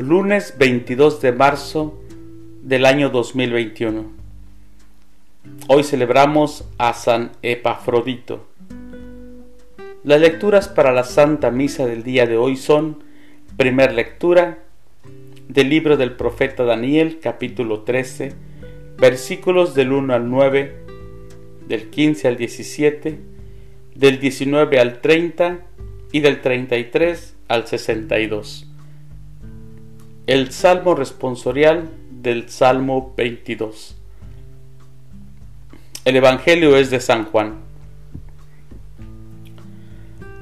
lunes 22 de marzo del año 2021. Hoy celebramos a San Epafrodito. Las lecturas para la Santa Misa del día de hoy son, primer lectura, del libro del profeta Daniel, capítulo 13, versículos del 1 al 9, del 15 al 17, del 19 al 30 y del 33 al 62. El Salmo responsorial del Salmo 22. El Evangelio es de San Juan.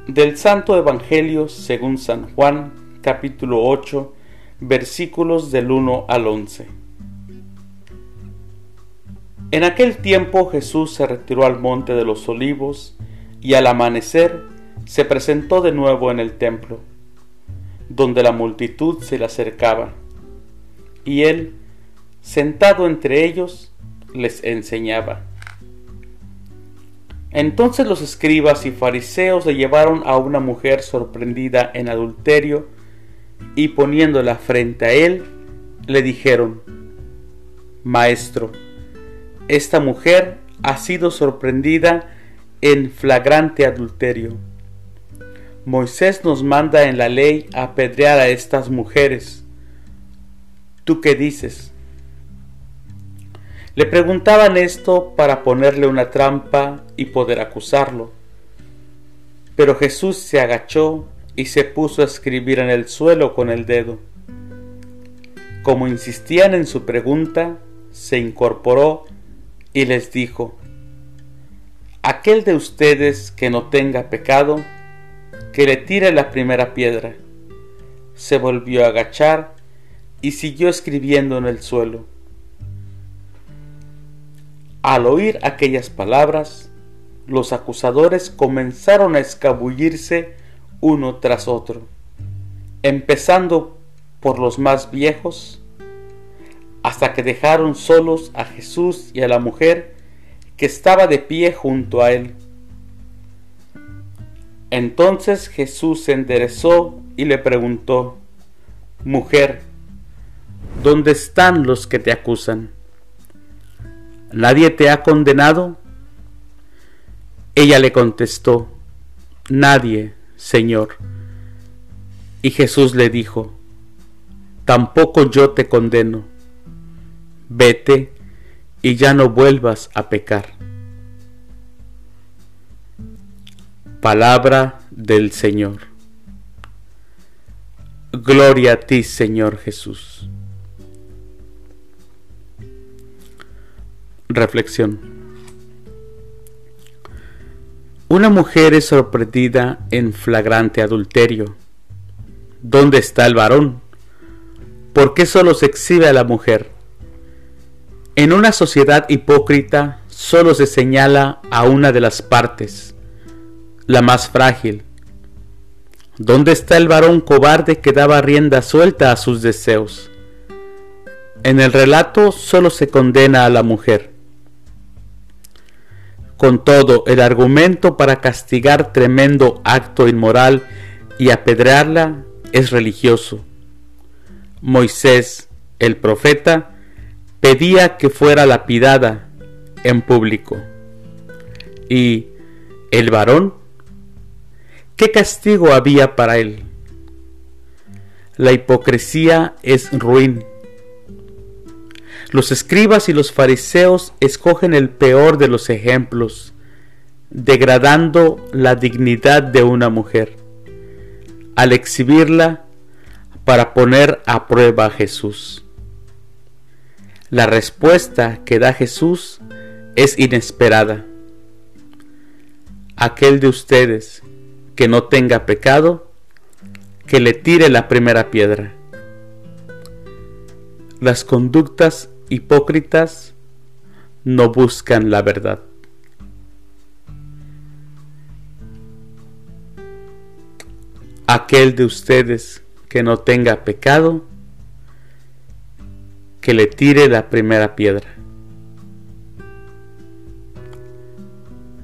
Del Santo Evangelio según San Juan, capítulo 8, versículos del 1 al 11. En aquel tiempo Jesús se retiró al monte de los olivos y al amanecer se presentó de nuevo en el templo, donde la multitud se le acercaba, y él, sentado entre ellos, les enseñaba. Entonces los escribas y fariseos le llevaron a una mujer sorprendida en adulterio, y poniéndola frente a él, le dijeron, Maestro, esta mujer ha sido sorprendida en flagrante adulterio. Moisés nos manda en la ley apedrear a estas mujeres. ¿Tú qué dices? Le preguntaban esto para ponerle una trampa y poder acusarlo. Pero Jesús se agachó y se puso a escribir en el suelo con el dedo. Como insistían en su pregunta, se incorporó y les dijo, Aquel de ustedes que no tenga pecado, que le tire la primera piedra. Se volvió a agachar y siguió escribiendo en el suelo. Al oír aquellas palabras, los acusadores comenzaron a escabullirse uno tras otro, empezando por los más viejos, hasta que dejaron solos a Jesús y a la mujer que estaba de pie junto a él. Entonces Jesús se enderezó y le preguntó, Mujer, ¿dónde están los que te acusan? ¿Nadie te ha condenado? Ella le contestó, Nadie, Señor. Y Jesús le dijo, Tampoco yo te condeno. Vete y ya no vuelvas a pecar. Palabra del Señor. Gloria a ti, Señor Jesús. Reflexión. Una mujer es sorprendida en flagrante adulterio. ¿Dónde está el varón? ¿Por qué solo se exhibe a la mujer? En una sociedad hipócrita solo se señala a una de las partes la más frágil. ¿Dónde está el varón cobarde que daba rienda suelta a sus deseos? En el relato solo se condena a la mujer. Con todo, el argumento para castigar tremendo acto inmoral y apedrearla es religioso. Moisés, el profeta, pedía que fuera lapidada en público. Y el varón ¿Qué castigo había para él? La hipocresía es ruin. Los escribas y los fariseos escogen el peor de los ejemplos, degradando la dignidad de una mujer, al exhibirla para poner a prueba a Jesús. La respuesta que da Jesús es inesperada. Aquel de ustedes que no tenga pecado, que le tire la primera piedra. Las conductas hipócritas no buscan la verdad. Aquel de ustedes que no tenga pecado, que le tire la primera piedra.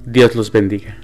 Dios los bendiga.